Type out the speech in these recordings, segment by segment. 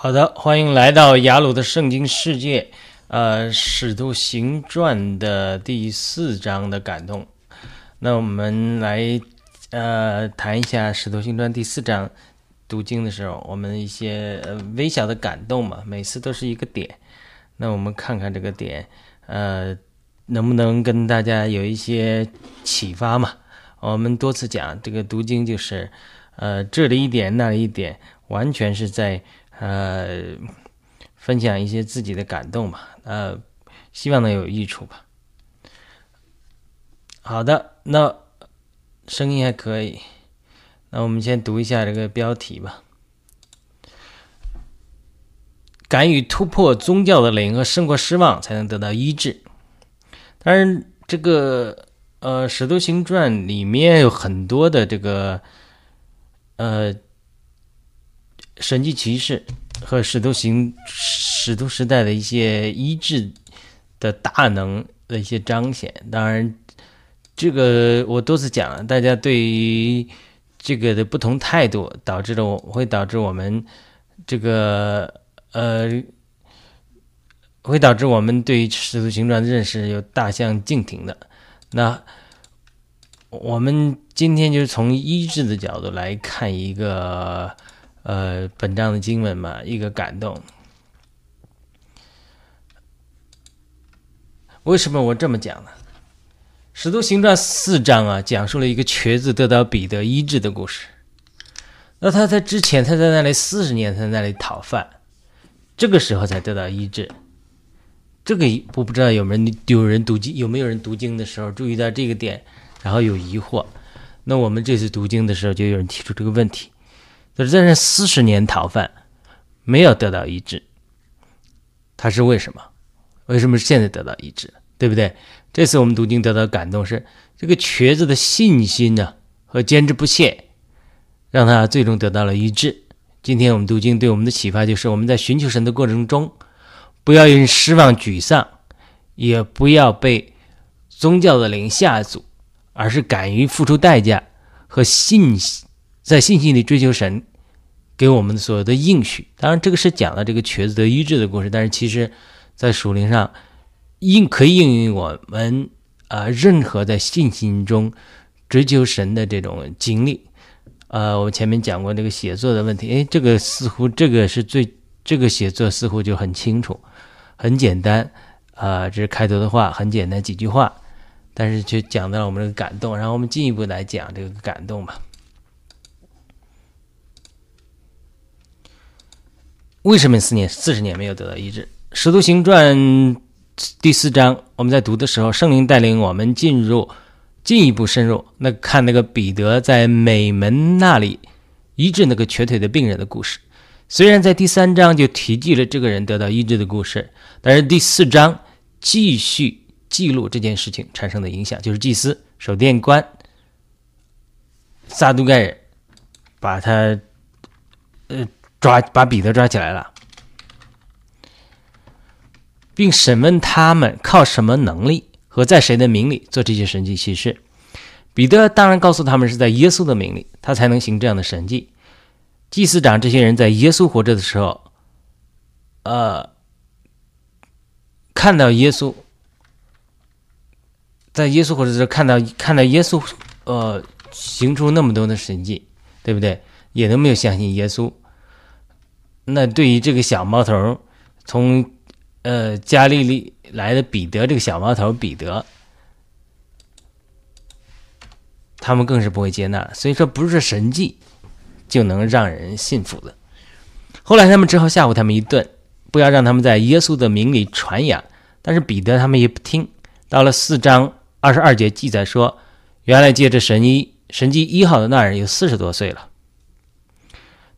好的，欢迎来到雅鲁的圣经世界。呃，《使徒行传》的第四章的感动。那我们来呃谈一下《使徒行传》第四章读经的时候，我们一些呃微小的感动嘛，每次都是一个点。那我们看看这个点，呃，能不能跟大家有一些启发嘛？我们多次讲这个读经就是呃这里一点那里一点，完全是在。呃，分享一些自己的感动吧，呃，希望能有益处吧。好的，那声音还可以，那我们先读一下这个标题吧。敢于突破宗教的零和胜过失望，才能得到医治。当然，这个呃《使徒行传》里面有很多的这个呃。神迹骑士和使徒行使徒时代的一些医治的大能的一些彰显，当然，这个我多次讲了，大家对于这个的不同态度，导致了我会导致我们这个呃，会导致我们对于使徒行传的认识有大相径庭的。那我们今天就是从医治的角度来看一个。呃，本章的经文嘛，一个感动。为什么我这么讲呢？《使徒行传》四章啊，讲述了一个瘸子得到彼得医治的故事。那他在之前，他在那里四十年，他在那里讨饭，这个时候才得到医治。这个我不知道有没有有人读经，有没有人读经的时候注意到这个点，然后有疑惑。那我们这次读经的时候，就有人提出这个问题。就是在这四十年逃犯，没有得到医治，他是为什么？为什么现在得到医治？对不对？这次我们读经得到感动是这个瘸子的信心呢和坚持不懈，让他最终得到了医治。今天我们读经对我们的启发就是：我们在寻求神的过程中，不要因失望沮丧，也不要被宗教的灵吓阻，而是敢于付出代价和信心。在信心里追求神给我们所有的应许，当然这个是讲了这个瘸子得医治的故事，但是其实，在属灵上应可以应用我们啊任何在信心中追求神的这种经历。呃，我前面讲过这个写作的问题，哎，这个似乎这个是最这个写作似乎就很清楚，很简单啊，这是开头的话，很简单几句话，但是却讲到了我们这个感动，然后我们进一步来讲这个感动吧。为什么四年四十年没有得到医治？《使徒行传》第四章，我们在读的时候，圣灵带领我们进入进一步深入。那看那个彼得在美门那里医治那个瘸腿的病人的故事。虽然在第三章就提及了这个人得到医治的故事，但是第四章继续记录这件事情产生的影响，就是祭司守殿官撒都盖人把他呃。抓把彼得抓起来了，并审问他们靠什么能力和在谁的名里做这些神迹奇事。彼得当然告诉他们是在耶稣的名里，他才能行这样的神迹。祭司长这些人在耶稣活着的时候，呃，看到耶稣，在耶稣活着的时候看到看到耶稣，呃，行出那么多的神迹，对不对？也都没有相信耶稣。那对于这个小毛头，从呃加利利来的彼得这个小毛头彼得，他们更是不会接纳。所以说，不是神迹就能让人信服的。后来他们只好吓唬他们一顿，不要让他们在耶稣的名里传扬。但是彼得他们也不听。到了四章二十二节记载说，原来借着神医神迹一号的那人有四十多岁了。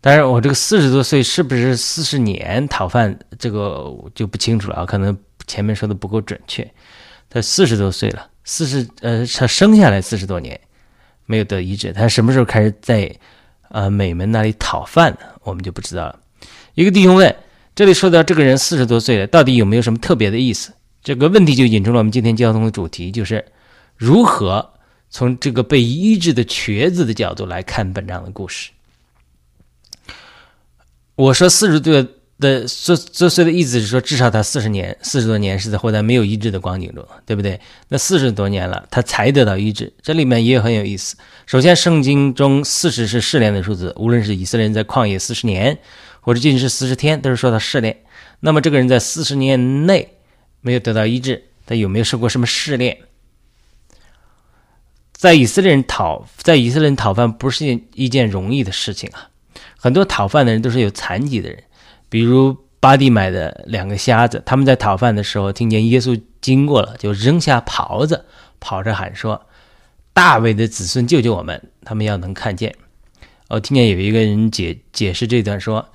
当然，我这个四十多岁是不是四十年讨饭，这个就不清楚了啊。可能前面说的不够准确。他四十多岁了，四十呃，他生下来四十多年没有得医治，他什么时候开始在呃美门那里讨饭呢？我们就不知道了。一个弟兄问：这里说到这个人四十多岁了，到底有没有什么特别的意思？这个问题就引出了我们今天交通的主题，就是如何从这个被医治的瘸子的角度来看本章的故事。我说四十多的作作祟的意思是说，至少他四十年、四十多年是在活在没有医治的光景中，对不对？那四十多年了，他才得到医治，这里面也很有意思。首先，圣经中四十是试炼的数字，无论是以色列人在旷野四十年，或者仅仅是四十天，都是说到试炼。那么，这个人在四十年内没有得到医治，他有没有受过什么试炼？在以色列人讨在以色列人讨饭不是一件容易的事情啊，很多讨饭的人都是有残疾的人。比如巴蒂买的两个瞎子，他们在讨饭的时候，听见耶稣经过了，就扔下袍子，跑着喊说：“大卫的子孙救救我们！”他们要能看见。我听见有一个人解解释这段说：“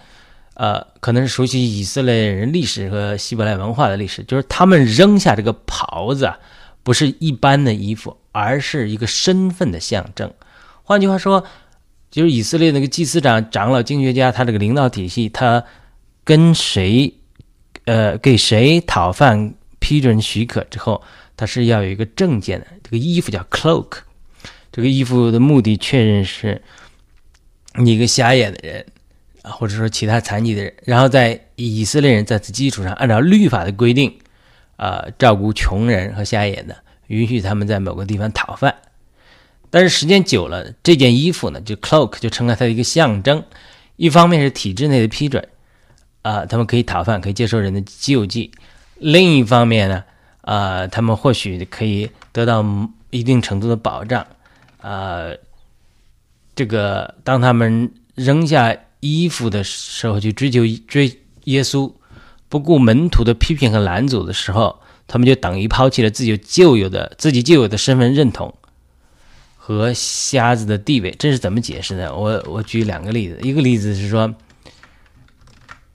呃，可能是熟悉以色列人历史和希伯来文化的历史，就是他们扔下这个袍子啊，不是一般的衣服，而是一个身份的象征。换句话说，就是以色列那个祭司长、长老、经学家，他这个领导体系，他。跟谁，呃，给谁讨饭批准许可之后，他是要有一个证件的。这个衣服叫 cloak，这个衣服的目的确认是你一个瞎眼的人啊，或者说其他残疾的人，然后在以色列人在此基础上，按照律法的规定，啊，照顾穷人和瞎眼的，允许他们在某个地方讨饭。但是时间久了，这件衣服呢，就 cloak 就成了它的一个象征。一方面是体制内的批准。啊，他们可以讨饭，可以接受人的救济。另一方面呢，啊，他们或许可以得到一定程度的保障。啊，这个当他们扔下衣服的时候，去追求追耶稣，不顾门徒的批评和拦阻的时候，他们就等于抛弃了自己旧有的自己旧有的身份认同和瞎子的地位。这是怎么解释呢？我我举两个例子，一个例子是说。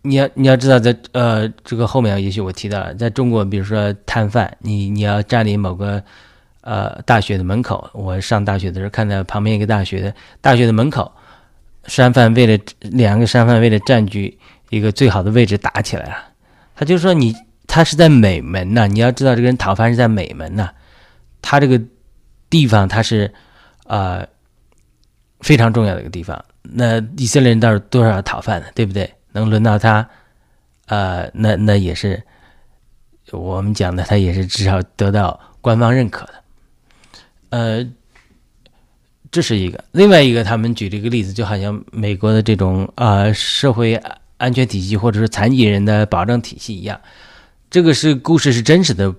你要你要知道，在呃这个后面，也许我提到了，在中国，比如说摊贩，你你要占领某个呃大学的门口。我上大学的时候，看到旁边一个大学的大学的门口，商贩为了两个商贩为了占据一个最好的位置打起来了。他就说你他是在美门呐，你要知道这个人讨饭是在美门呐，他这个地方他是啊非常重要的一个地方。那以色列人倒是多少讨饭的，对不对？能轮到他，呃，那那也是我们讲的，他也是至少得到官方认可的，呃，这是一个。另外一个，他们举了一个例子，就好像美国的这种啊社会安全体系，或者是残疾人的保障体系一样。这个是故事是真实的，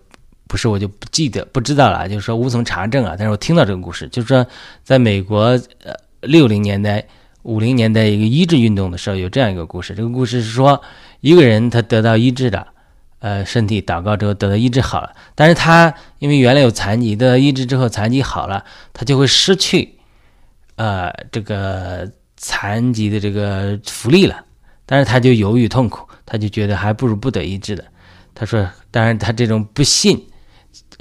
不是我就不记得不知道了，就是说无从查证啊。但是我听到这个故事，就是说在美国呃六零年代。五零年代一个医治运动的时候，有这样一个故事。这个故事是说，一个人他得到医治了，呃，身体祷告之后得到医治好了。但是他因为原来有残疾，的医治之后残疾好了，他就会失去，呃，这个残疾的这个福利了。但是他就犹豫痛苦，他就觉得还不如不得医治的。他说，当然他这种不信，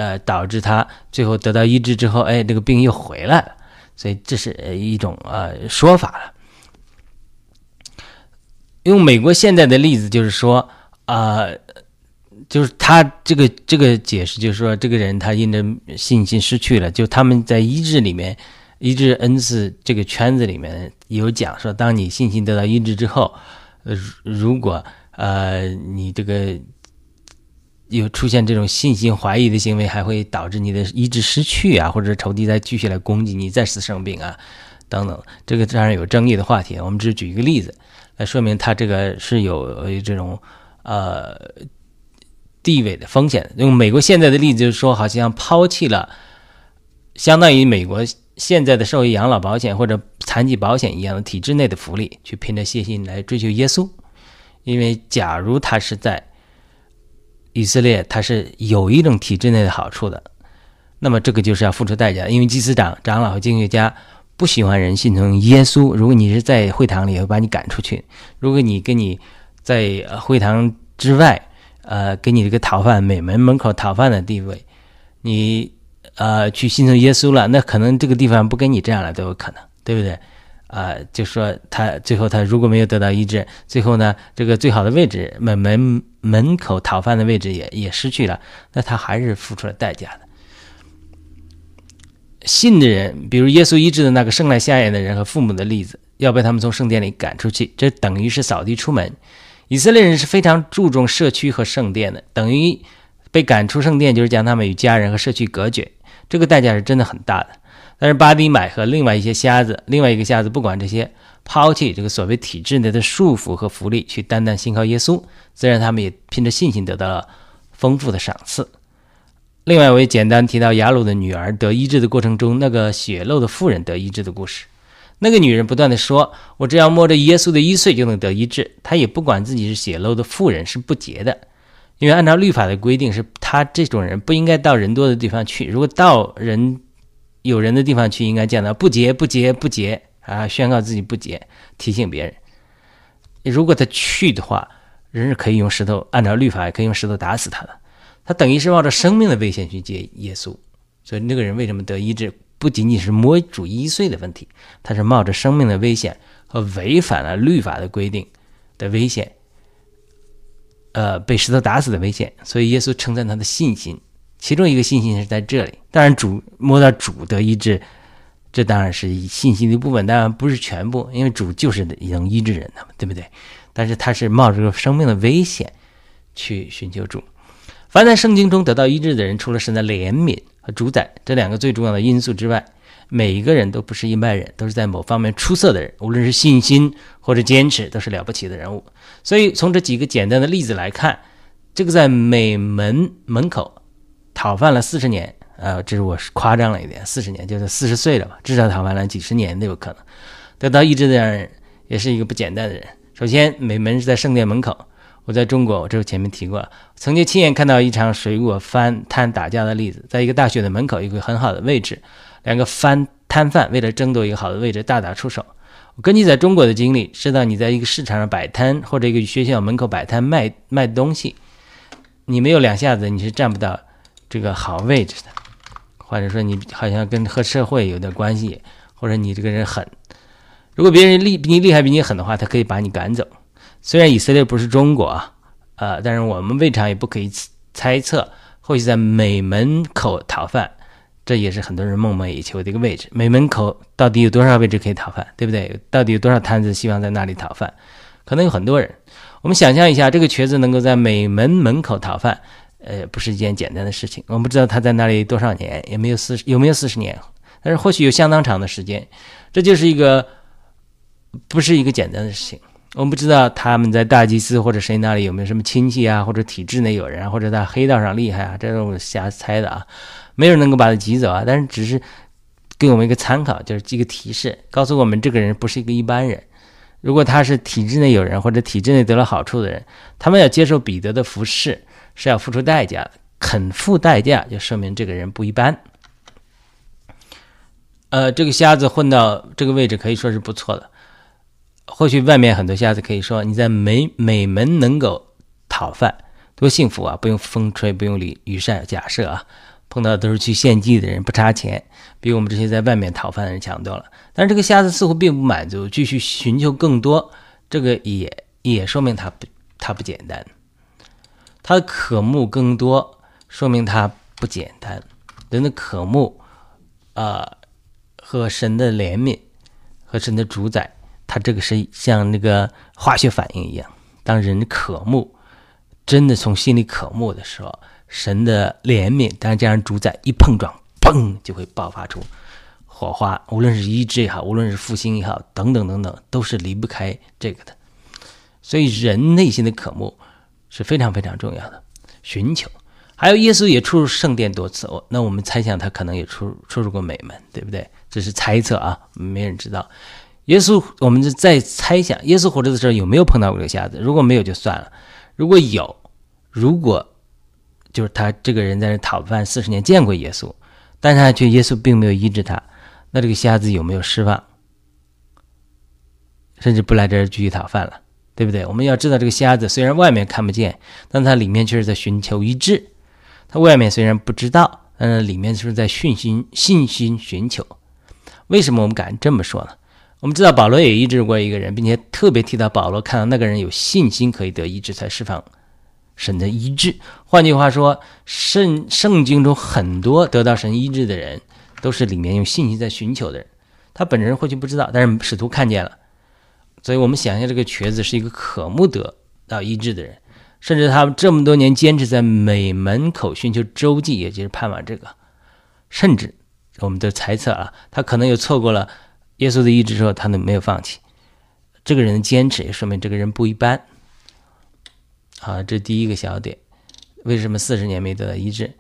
呃，导致他最后得到医治之后，哎，这个病又回来了。所以这是一种呃说法了。用美国现在的例子，就是说啊，就是他这个这个解释，就是说这个人他因着信心失去了。就他们在医治里面，医治恩赐这个圈子里面有讲说，当你信心得到医治之后，呃，如果呃你这个。有出现这种信心怀疑的行为，还会导致你的意志失去啊，或者仇敌再继续来攻击你，再次生病啊，等等。这个当然有争议的话题，我们只举一个例子来说明他这个是有这种呃地位的风险。用美国现在的例子就是说，好像抛弃了相当于美国现在的社会养老保险或者残疾保险一样的体制内的福利，去凭着信心来追求耶稣。因为假如他是在以色列它是有一种体制内的好处的，那么这个就是要付出代价，因为祭司长、长老和经学家不喜欢人信从耶稣。如果你是在会堂里，会把你赶出去；如果你跟你在会堂之外，呃，给你这个讨饭美门门口讨饭的地位，你呃去信从耶稣了，那可能这个地方不跟你这样了都有可能，对不对？啊，就说他最后他如果没有得到医治，最后呢，这个最好的位置门门门口讨饭的位置也也失去了，那他还是付出了代价的。信的人，比如耶稣医治的那个生来瞎眼的人和父母的例子，要被他们从圣殿里赶出去，这等于是扫地出门。以色列人是非常注重社区和圣殿的，等于被赶出圣殿，就是将他们与家人和社区隔绝，这个代价是真的很大的。但是巴迪买和另外一些瞎子，另外一个瞎子不管这些，抛弃这个所谓体制内的束缚和福利，去单单信靠耶稣，自然他们也凭着信心得到了丰富的赏赐。另外，我也简单提到雅鲁的女儿得医治的过程中，那个血漏的妇人得医治的故事。那个女人不断的说：“我只要摸着耶稣的衣穗就能得医治。”她也不管自己是血漏的妇人是不洁的，因为按照律法的规定，是她这种人不应该到人多的地方去。如果到人有人的地方去，应该见到不洁、不洁、不洁啊，宣告自己不洁，提醒别人。如果他去的话，人是可以用石头，按照律法也可以用石头打死他的。他等于是冒着生命的危险去接耶稣，所以那个人为什么得医治？不仅仅是摸主一岁的问题，他是冒着生命的危险和违反了律法的规定的危险，呃，被石头打死的危险。所以耶稣称赞他的信心，其中一个信心是在这里。当然，主摸到主得医治，这当然是信心的一部分，当然不是全部，因为主就是能医治人的嘛，对不对？但是他是冒着生命的危险去寻求主。凡在圣经中得到医治的人，除了神的怜悯。和主宰这两个最重要的因素之外，每一个人都不是一般人，都是在某方面出色的人。无论是信心或者坚持，都是了不起的人物。所以从这几个简单的例子来看，这个在美门门口讨饭了四十年，呃，这是我夸张了一点，四十年就是四十岁了吧，至少讨饭了几十年都有可能。得到医治的人也是一个不简单的人。首先，美门是在圣殿门口。我在中国，我这个前面提过，曾经亲眼看到一场水果贩摊打架的例子，在一个大学的门口，一个很好的位置，两个贩摊贩为了争夺一个好的位置大打出手。我根据在中国的经历，知道你在一个市场上摆摊，或者一个学校门口摆摊卖卖东西，你没有两下子你是占不到这个好位置的，或者说你好像跟和社会有点关系，或者你这个人狠，如果别人厉比你厉害比你狠的话，他可以把你赶走。虽然以色列不是中国啊，呃，但是我们未尝也不可以猜测，或许在美门口讨饭，这也是很多人梦寐以求的一个位置。美门口到底有多少位置可以讨饭，对不对？到底有多少摊子希望在那里讨饭？可能有很多人。我们想象一下，这个瘸子能够在美门门口讨饭，呃，不是一件简单的事情。我们不知道他在那里多少年，也没有四十，有没有四十年？但是或许有相当长的时间。这就是一个，不是一个简单的事情。我们不知道他们在大祭司或者谁那里有没有什么亲戚啊，或者体制内有人，或者在黑道上厉害啊，这是我瞎猜的啊，没有人能够把他挤走啊。但是只是给我们一个参考，就是一个提示，告诉我们这个人不是一个一般人。如果他是体制内有人或者体制内得了好处的人，他们要接受彼得的服侍是要付出代价的，肯付代价就说明这个人不一般。呃，这个瞎子混到这个位置可以说是不错的。或许外面很多瞎子可以说你在美美门能够讨饭，多幸福啊！不用风吹，不用雨雨晒。假设啊，碰到都是去献祭的人，不差钱，比我们这些在外面讨饭的人强多了。但是这个瞎子似乎并不满足，继续寻求更多。这个也也说明他不他不简单，他的渴慕更多，说明他不简单。人的渴慕啊，和神的怜悯，和神的主宰。他这个是像那个化学反应一样，当人渴慕，真的从心里渴慕的时候，神的怜悯，当然这样主宰一碰撞，砰就会爆发出火花。无论是医治也好，无论是复兴也好，等等等等，都是离不开这个的。所以人内心的渴慕是非常非常重要的。寻求，还有耶稣也出入圣殿多次，哦，那我们猜想他可能也出出入过美门，对不对？这是猜测啊，没人知道。耶稣，我们就在猜想，耶稣活着的时候有没有碰到过这个瞎子？如果没有就算了，如果有，如果就是他这个人在这讨饭四十年见过耶稣，但是他却耶稣并没有医治他，那这个瞎子有没有释放？甚至不来这儿继续讨饭了，对不对？我们要知道，这个瞎子虽然外面看不见，但他里面却是在寻求医治。他外面虽然不知道，但是里面就是在信心、信心寻求。为什么我们敢这么说呢？我们知道保罗也医治过一个人，并且特别提到保罗看到那个人有信心可以得医治，才释放神的医治。换句话说，圣圣经中很多得到神医治的人，都是里面用信心在寻求的人。他本人或许不知道，但是使徒看见了。所以我们想象这个瘸子是一个渴慕得到医治的人，甚至他这么多年坚持在每门口寻求周记，也就是盼望这个。甚至我们的猜测啊，他可能又错过了耶稣的医治之后，他都没有放弃。这个人的坚持也说明这个人不一般。好，这第一个小点，为什么四十年没得到医治？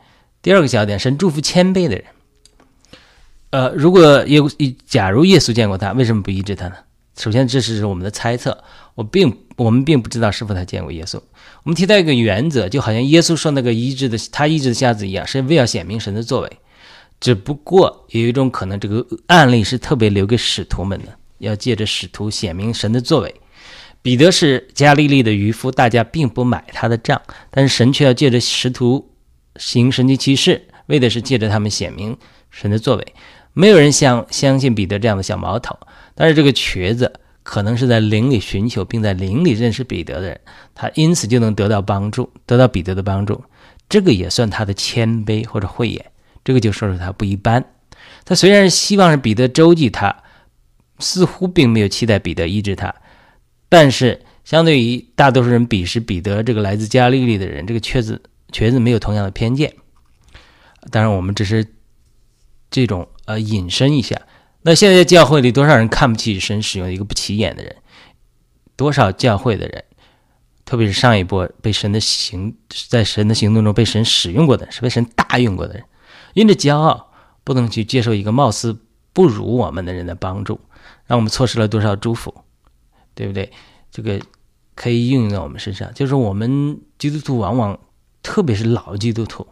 第二个小点，神祝福谦卑的人。呃，如果耶，假如耶稣见过他，为什么不医治他呢？首先，这是我们的猜测，我并我们并不知道是否他见过耶稣。我们提到一个原则，就好像耶稣说那个医治的他医治的瞎子一样，是为要显明神的作为。只不过有一种可能，这个案例是特别留给使徒们的，要借着使徒显明神的作为。彼得是加利利的渔夫，大家并不买他的账，但是神却要借着使徒行神迹奇事，为的是借着他们显明神的作为。没有人相相信彼得这样的小毛头，但是这个瘸子可能是在灵里寻求，并在灵里认识彼得的人，他因此就能得到帮助，得到彼得的帮助。这个也算他的谦卑或者慧眼，这个就说说他不一般。他虽然希望是彼得周济他，似乎并没有期待彼得医治他。但是，相对于大多数人鄙视彼得这个来自加利利的人，这个瘸子瘸子没有同样的偏见。当然，我们只是这种呃引申一下。那现在教会里多少人看不起神使用一个不起眼的人？多少教会的人，特别是上一波被神的行在神的行动中被神使用过的，是被神大用过的人，因着骄傲不能去接受一个貌似不如我们的人的帮助，让我们错失了多少祝福。对不对？这个可以应用在我们身上。就是我们基督徒往往，特别是老基督徒，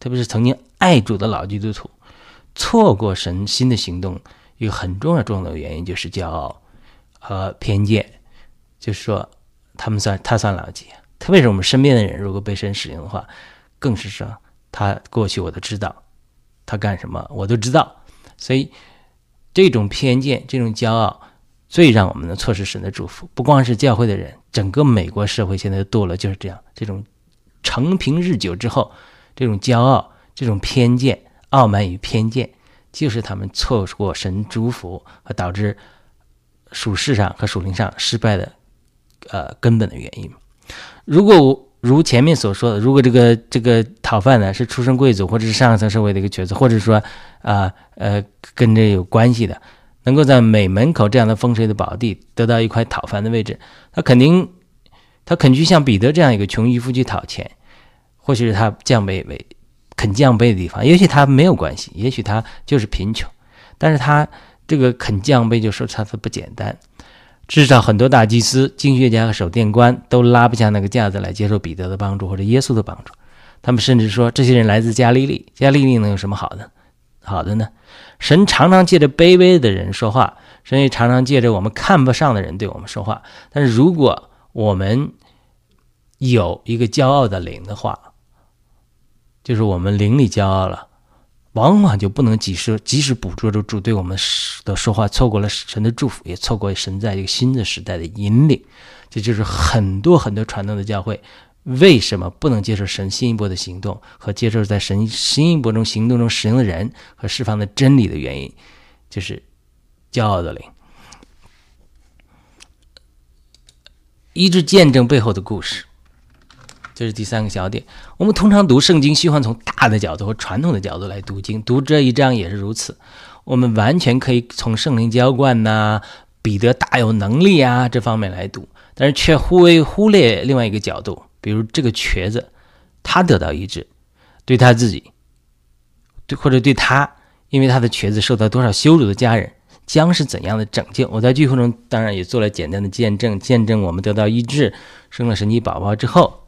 特别是曾经爱主的老基督徒，错过神新的行动，一个很重要重要的原因就是骄傲和偏见。就是说，他们算他算老几？特别是我们身边的人，如果被神使用的话，更是说他过去我都知道，他干什么我都知道。所以这种偏见，这种骄傲。最让我们能错失神的祝福，不光是教会的人，整个美国社会现在堕落就是这样。这种成平日久之后，这种骄傲、这种偏见、傲慢与偏见，就是他们错过神祝福和导致属世上和属灵上失败的呃根本的原因。如果如前面所说的，如果这个这个讨饭呢是出身贵族或者是上层社会的一个角色，或者说啊呃跟这有关系的。能够在美门口这样的风水的宝地得到一块讨饭的位置，他肯定，他肯去像彼得这样一个穷渔夫去讨钱，或许是他降卑为肯降卑的地方，也许他没有关系，也许他就是贫穷，但是他这个肯降卑就说他不简单，至少很多大祭司、经学家和守殿官都拉不下那个架子来接受彼得的帮助或者耶稣的帮助，他们甚至说这些人来自加利利，加利利能有什么好的？好的呢？神常常借着卑微的人说话，神也常常借着我们看不上的人对我们说话。但是如果我们有一个骄傲的灵的话，就是我们灵里骄傲了，往往就不能及时及时捕捉住主对我们的说话，错过了神的祝福，也错过神在一个新的时代的引领。这就是很多很多传统的教会。为什么不能接受神新一波的行动和接受在神新一波中行动中使用的人和释放的真理的原因，就是骄傲的灵。医治见证背后的故事，这是第三个小点。我们通常读圣经，喜欢从大的角度和传统的角度来读经，读这一章也是如此。我们完全可以从圣灵浇灌呐、彼得大有能力啊这方面来读，但是却忽微忽略另外一个角度。比如这个瘸子，他得到医治，对他自己，对或者对他，因为他的瘸子受到多少羞辱的家人，将是怎样的拯救？我在聚会中当然也做了简单的见证，见证我们得到医治，生了神奇宝宝之后，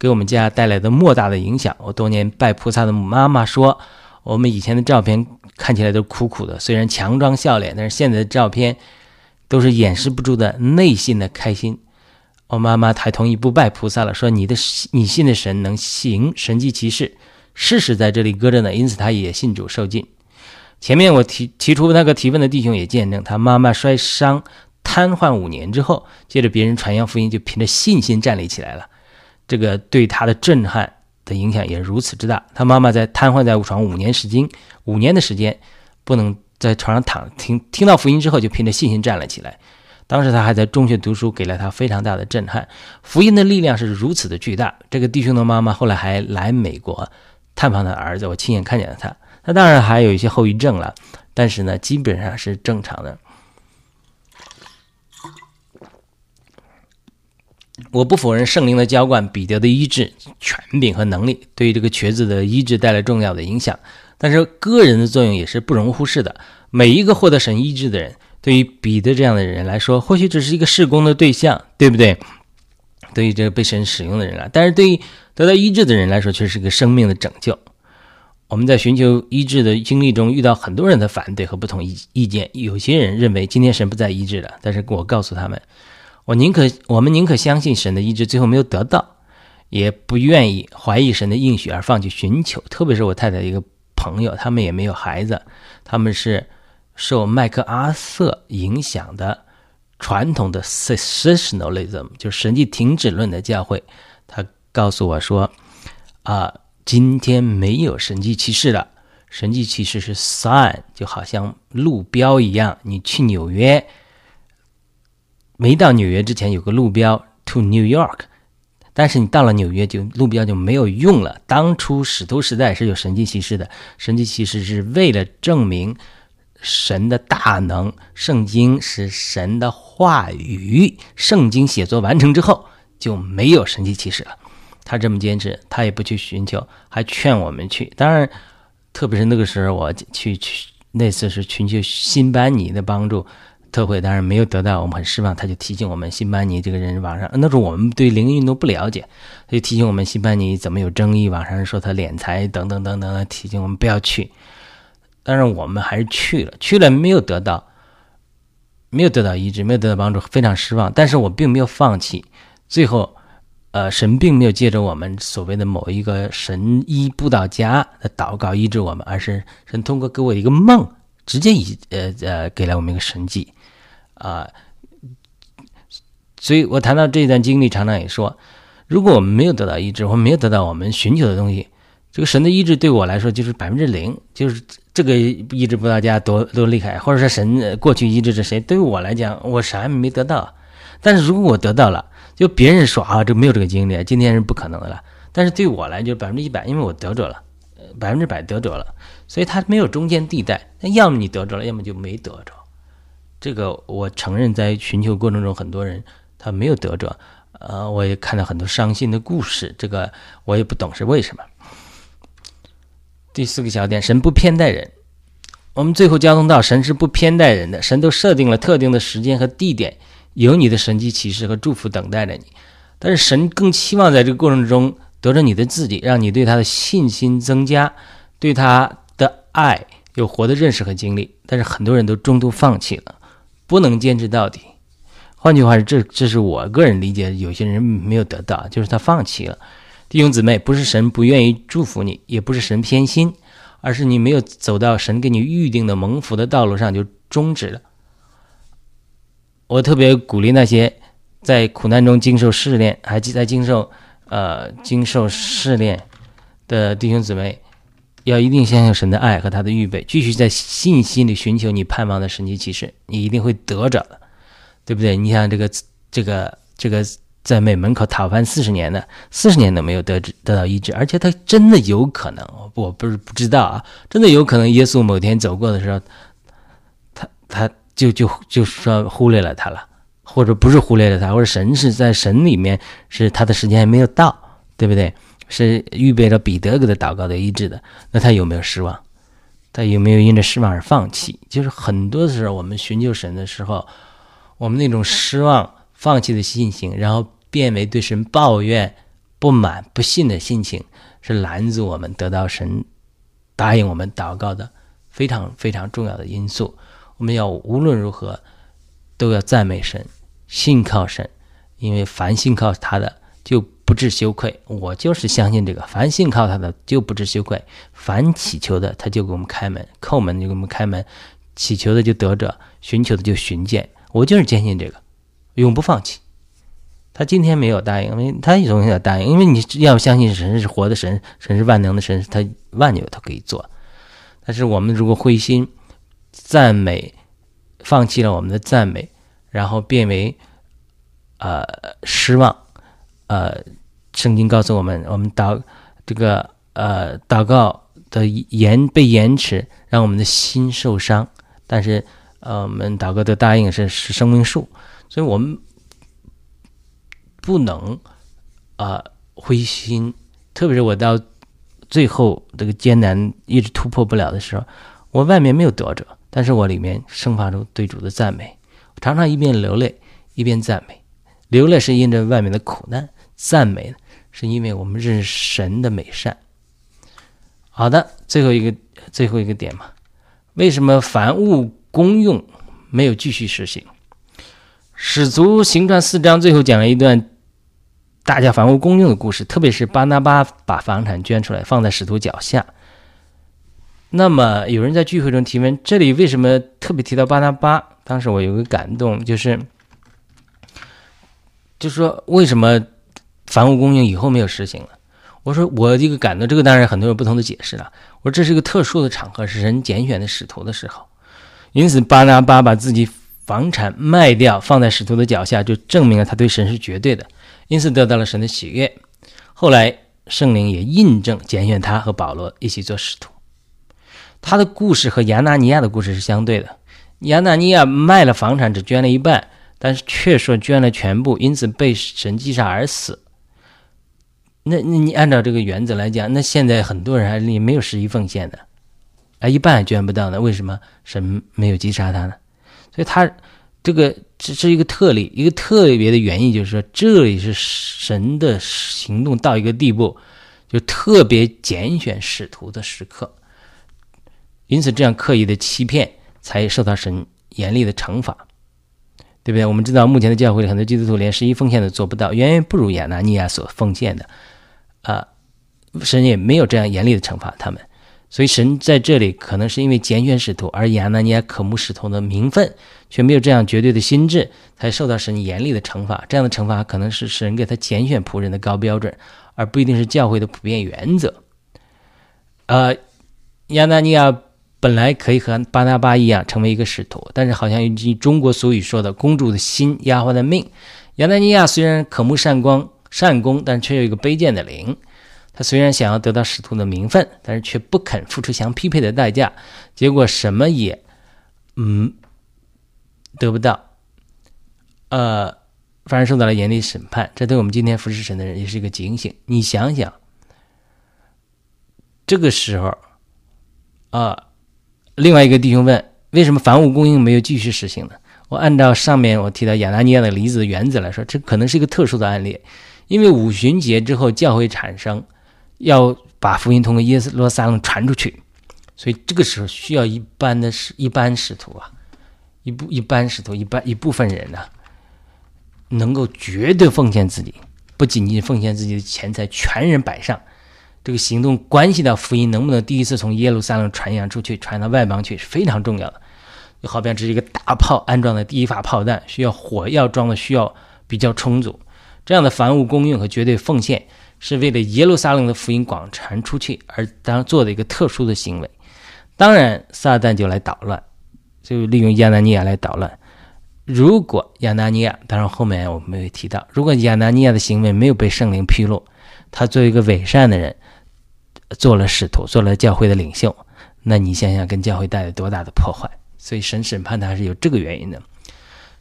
给我们家带来的莫大的影响。我多年拜菩萨的妈妈说，我们以前的照片看起来都苦苦的，虽然强装笑脸，但是现在的照片都是掩饰不住的内心的开心。我妈妈还同意不拜菩萨了，说你的你信的神能行神迹奇事，事实在这里搁着呢，因此他也信主受尽。前面我提提出那个提问的弟兄也见证，他妈妈摔伤瘫痪五年之后，借着别人传扬福音，就凭着信心站立起来了。这个对他的震撼的影响也如此之大。他妈妈在瘫痪在床五年时间，五年的时间不能在床上躺，听听到福音之后，就凭着信心站了起来。当时他还在中学读书，给了他非常大的震撼。福音的力量是如此的巨大。这个弟兄的妈妈后来还来美国探访他儿子，我亲眼看见了他。他当然还有一些后遗症了，但是呢，基本上是正常的。我不否认圣灵的浇灌、彼得的医治、权柄和能力对于这个瘸子的医治带来重要的影响，但是个人的作用也是不容忽视的。每一个获得神医治的人，对于彼得这样的人来说，或许只是一个事工的对象，对不对？对于这个被神使用的人来，但是对于得到医治的人来说，却是一个生命的拯救。我们在寻求医治的经历中，遇到很多人的反对和不同意意见。有些人认为今天神不再医治了，但是我告诉他们。我宁可，我们宁可相信神的医治，最后没有得到，也不愿意怀疑神的应许而放弃寻求。特别是我太太一个朋友，他们也没有孩子，他们是受麦克阿瑟影响的传统的 cessationalism，就是神迹停止论的教会。他告诉我说：“啊，今天没有神迹骑士了，神迹骑士是 sign，就好像路标一样，你去纽约。”没到纽约之前有个路标 to New York，但是你到了纽约就路标就没有用了。当初使徒时代是有神迹骑士的，神迹骑士是为了证明神的大能。圣经是神的话语，圣经写作完成之后就没有神迹骑士了。他这么坚持，他也不去寻求，还劝我们去。当然，特别是那个时候我去去那次是寻求新班尼的帮助。特会当然没有得到，我们很失望。他就提醒我们，辛班尼这个人网上那时候我们对灵异运动不了解，他就提醒我们辛班尼怎么有争议，网上说他敛财等等等等，提醒我们不要去。当然我们还是去了，去了没有得到，没有得到医治，没有得到帮助，非常失望。但是我并没有放弃。最后，呃，神并没有借着我们所谓的某一个神医布道家的祷告医治我们，而是神通过给我一个梦，直接以呃呃给了我们一个神迹。啊，所以我谈到这一段经历，常常也说，如果我们没有得到医治，或没有得到我们寻求的东西，这个神的医治对我来说就是百分之零，就是这个医治不到家多多厉害，或者说神过去医治着谁，对于我来讲，我啥也没得到。但是如果我得到了，就别人说啊，这没有这个经历，今天是不可能的了。但是对我来就百分之一百，因为我得着了，百分之百得着了，所以他没有中间地带，那要么你得着了，要么就没得着。这个我承认，在寻求过程中，很多人他没有得着，呃，我也看到很多伤心的故事。这个我也不懂是为什么。第四个小点，神不偏待人。我们最后交通到，神是不偏待人的，神都设定了特定的时间和地点，有你的神迹启示和祝福等待着你。但是神更期望在这个过程中得着你的自己，让你对他的信心增加，对他的爱有活的认识和经历。但是很多人都中途放弃了。不能坚持到底，换句话说，这这是我个人理解。有些人没有得到，就是他放弃了。弟兄姊妹，不是神不愿意祝福你，也不是神偏心，而是你没有走到神给你预定的蒙福的道路上就终止了。我特别鼓励那些在苦难中经受试炼，还在经受呃经受试炼的弟兄姊妹。要一定相信神的爱和他的预备，继续在信心里寻求你盼望的神奇启示，你一定会得着的，对不对？你像这个这个这个在美门口讨饭四十年的，四十年都没有得得到医治，而且他真的有可能，我不是不知道啊，真的有可能耶稣某天走过的时候，他他就就就说忽略了他了，或者不是忽略了他，或者神是在神里面是他的时间还没有到，对不对？是预备着彼得给他祷告的医治的，那他有没有失望？他有没有因着失望而放弃？就是很多时候，我们寻求神的时候，我们那种失望、放弃的心情，然后变为对神抱怨、不满、不信的心情，是拦阻我们得到神答应我们祷告的非常非常重要的因素。我们要无论如何都要赞美神、信靠神，因为凡信靠他的就。不知羞愧，我就是相信这个。凡信靠他的，就不知羞愧；凡祈求的，他就给我们开门；叩门就给我们开门；祈求的就得着，寻求的就寻见。我就是坚信这个，永不放弃。他今天没有答应，因为他总要答应，因为你要相信神是活的神，神是万能的神，他万有他可以做。但是我们如果灰心赞美，放弃了我们的赞美，然后变为呃失望。呃，圣经告诉我们，我们祷这个呃祷告的延被延迟，让我们的心受伤。但是呃，我们祷告的答应是是生命树，所以我们不能啊灰心。特别是我到最后这个艰难一直突破不了的时候，我外面没有得着，但是我里面生发出对主的赞美，常常一边流泪一边赞美。流泪是因着外面的苦难，赞美是因为我们认识神的美善。好的，最后一个最后一个点嘛，为什么凡物公用没有继续实行？使徒行传四章最后讲了一段。大家房屋公用的故事，特别是巴拿巴把房产捐出来放在使徒脚下。那么有人在聚会中提问：这里为什么特别提到巴拿巴？当时我有个感动，就是，就说为什么房屋公用以后没有实行了？我说我这个感到，这个当然很多有不同的解释了。我说这是一个特殊的场合，是人拣选的使徒的时候，因此巴拿巴把自己房产卖掉放在使徒的脚下，就证明了他对神是绝对的。因此得到了神的喜悦。后来圣灵也印证拣选他和保罗一起做使徒。他的故事和亚纳尼亚的故事是相对的。亚纳尼亚卖了房产，只捐了一半，但是却说捐了全部，因此被神击杀而死。那那你按照这个原则来讲，那现在很多人还也没有十一奉献的，啊，一半捐不到呢。为什么神没有击杀他呢？所以他。这个这是一个特例，一个特别的原因，就是说这里是神的行动到一个地步，就特别拣选使徒的时刻，因此这样刻意的欺骗才受到神严厉的惩罚，对不对？我们知道目前的教会里很多基督徒连十一奉献都做不到，远远不如亚拿尼亚所奉献的，啊，神也没有这样严厉的惩罚他们。所以神在这里可能是因为拣选使徒，而亚拿尼亚渴慕使徒的名分，却没有这样绝对的心智，才受到神严厉的惩罚。这样的惩罚可能是神给他拣选仆人的高标准，而不一定是教会的普遍原则。呃，亚拿尼亚本来可以和巴拿巴一样成为一个使徒，但是好像一句中国俗语说的“公主的心，丫鬟的命”。亚拿尼亚虽然渴慕善光善功，但却有一个卑贱的灵。他虽然想要得到使徒的名分，但是却不肯付出相匹配的代价，结果什么也，嗯，得不到，呃，反而受到了严厉审判。这对我们今天服侍神的人也是一个警醒。你想想，这个时候，啊，另外一个弟兄问：为什么房屋供应没有继续实行呢？我按照上面我提到亚拿尼亚的离子的原则来说，这可能是一个特殊的案例，因为五旬节之后教会产生。要把福音通过耶路撒冷传出去，所以这个时候需要一般的使一般使徒啊，一部一般使徒一般一部分人呢，能够绝对奉献自己，不仅仅奉献自己的钱财，全人摆上。这个行动关系到福音能不能第一次从耶路撒冷传扬出去，传到外邦去是非常重要的。就好比这是一个大炮安装的第一发炮弹，需要火药装的需要比较充足，这样的凡物公用和绝对奉献。是为了耶路撒冷的福音广传出去而当做的一个特殊的行为，当然撒旦就来捣乱，就利用亚拿尼亚来捣乱。如果亚拿尼亚，当然后面我们没有提到，如果亚拿尼亚的行为没有被圣灵披露，他作为一个伪善的人，做了使徒，做了教会的领袖，那你想想跟教会带来多大的破坏？所以神审判他是有这个原因的。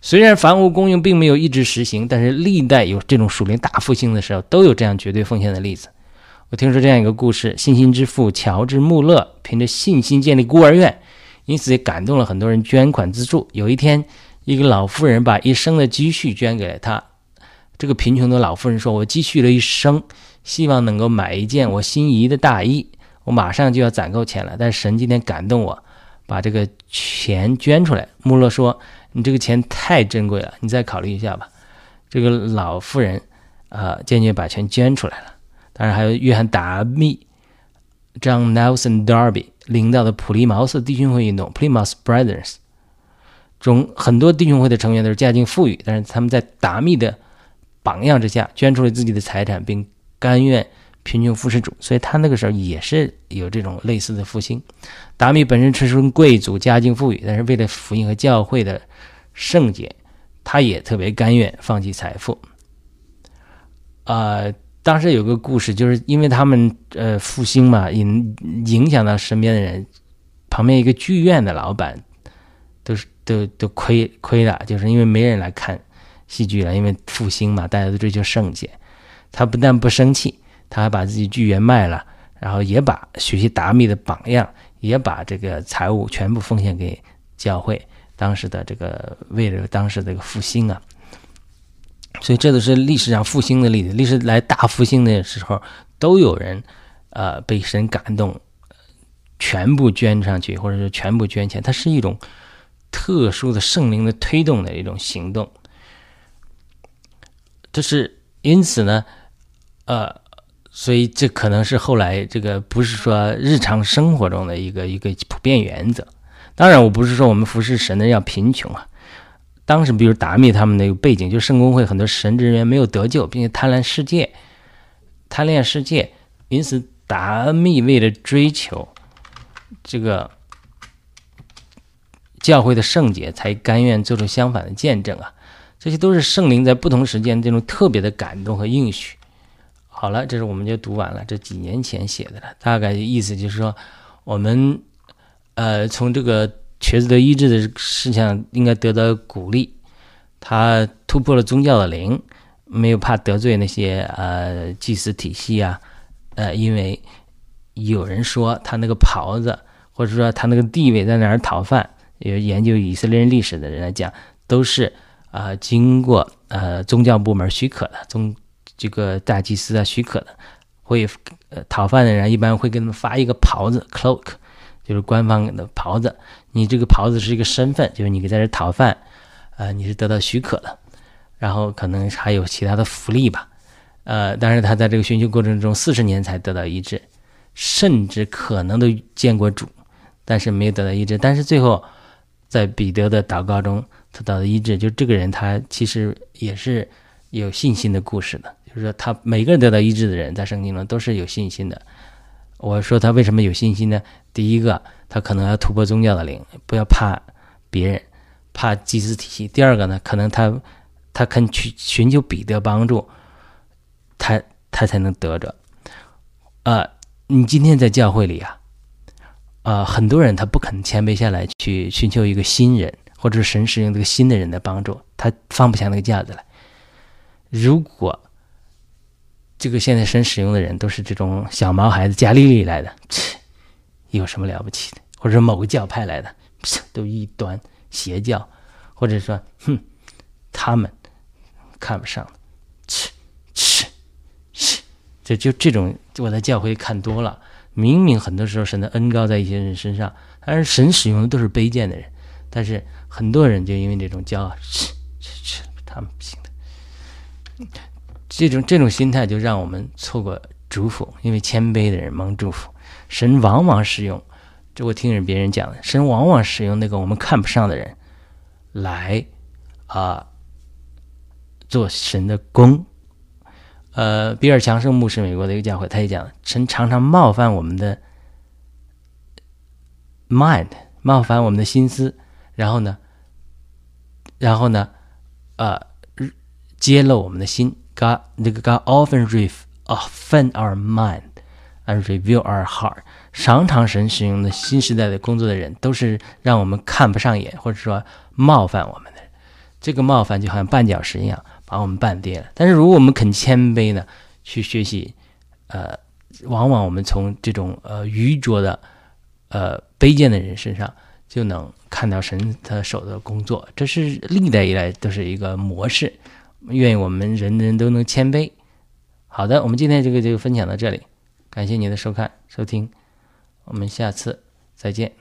虽然房屋供应并没有一直实行，但是历代有这种属灵大复兴的时候，都有这样绝对奉献的例子。我听说这样一个故事：信心之父乔治·穆勒凭着信心建立孤儿院，因此也感动了很多人捐款资助。有一天，一个老妇人把一生的积蓄捐给了他。这个贫穷的老妇人说：“我积蓄了一生，希望能够买一件我心仪的大衣，我马上就要攒够钱了。但是神今天感动我，把这个钱捐出来。”穆勒说。你这个钱太珍贵了，你再考虑一下吧。这个老妇人啊，坚决把钱捐出来了。当然，还有约翰·达密 （John Nelson Darby） 领导的普利茅斯弟兄会运动 （Plymouth Brothers） 中，很多弟兄会的成员都是家境富裕，但是他们在达密的榜样之下，捐出了自己的财产，并甘愿贫穷富士主。所以他那个时候也是有这种类似的复兴。达米本身出身贵族，家境富裕，但是为了福音和教会的。圣洁，他也特别甘愿放弃财富。啊，当时有个故事，就是因为他们呃复兴嘛，影影响到身边的人，旁边一个剧院的老板都是都都亏亏了，就是因为没人来看戏剧了，因为复兴嘛，大家都追求圣洁。他不但不生气，他还把自己剧院卖了，然后也把学习达米的榜样，也把这个财物全部奉献给教会。当时的这个为了当时这个复兴啊。所以这都是历史上复兴的例子。历史来大复兴的时候，都有人，呃，被神感动，全部捐上去，或者是全部捐钱。它是一种特殊的圣灵的推动的一种行动。这是因此呢，呃，所以这可能是后来这个不是说日常生活中的一个一个普遍原则。当然，我不是说我们服侍神的要贫穷啊。当时，比如达密他们那个背景，就圣公会很多神职人员没有得救，并且贪婪世界，贪恋世界，因此达密为了追求这个教会的圣洁，才甘愿做出相反的见证啊！这些都是圣灵在不同时间这种特别的感动和应许。好了，这是我们就读完了，这几年前写的了，大概意思就是说，我们呃从这个。瘸子的医治的事项应该得到鼓励，他突破了宗教的灵，没有怕得罪那些呃祭司体系啊，呃，因为有人说他那个袍子，或者说他那个地位在哪儿讨饭，有研究以色列人历史的人来讲，都是啊经过呃宗教部门许可的，宗这个大祭司啊许可的，会呃讨饭的人一般会给他们发一个袍子 cloak。就是官方的袍子，你这个袍子是一个身份，就是你在这讨饭，呃，你是得到许可的，然后可能还有其他的福利吧，呃，但是他在这个寻求过程中四十年才得到医治，甚至可能都见过主，但是没有得到医治，但是最后在彼得的祷告中得到的医治，就这个人他其实也是有信心的故事的，就是他每个人得到医治的人在圣经中都是有信心的。我说他为什么有信心呢？第一个，他可能要突破宗教的灵，不要怕别人，怕祭司体系。第二个呢，可能他他肯去寻求彼得帮助，他他才能得着。啊，你今天在教会里啊，啊，很多人他不肯谦卑下来去寻求一个新人，或者是神使用这个新的人的帮助，他放不下那个架子来。如果这个现在神使用的人都是这种小毛孩子，加利利来的，切，有什么了不起的？或者某个教派来的，都异端邪教，或者说，哼，他们看不上，切切切，这就这种，我在教会看多了，明明很多时候神的恩高在一些人身上，但是神使用的都是卑贱的人，但是很多人就因为这种骄傲，切切切，他们不行。这种这种心态就让我们错过祝福，因为谦卑的人蒙祝福。神往往使用，这我听人别人讲的，神往往使用那个我们看不上的人，来啊做神的功。呃，比尔强生牧师，美国的一个教会，他也讲，神常常冒犯我们的 mind，冒犯我们的心思，然后呢，然后呢，呃，揭露我们的心。God 那个 God often ref offend our mind and reveal our heart。常常神使用的新时代的工作的人，都是让我们看不上眼，或者说冒犯我们的。这个冒犯就好像绊脚石一样，把我们绊跌了。但是如果我们肯谦卑呢，去学习，呃，往往我们从这种呃愚拙的、呃卑贱的人身上，就能看到神他手的工作。这是历代以来都是一个模式。愿我们人人都能谦卑。好的，我们今天这个就分享到这里，感谢您的收看收听，我们下次再见。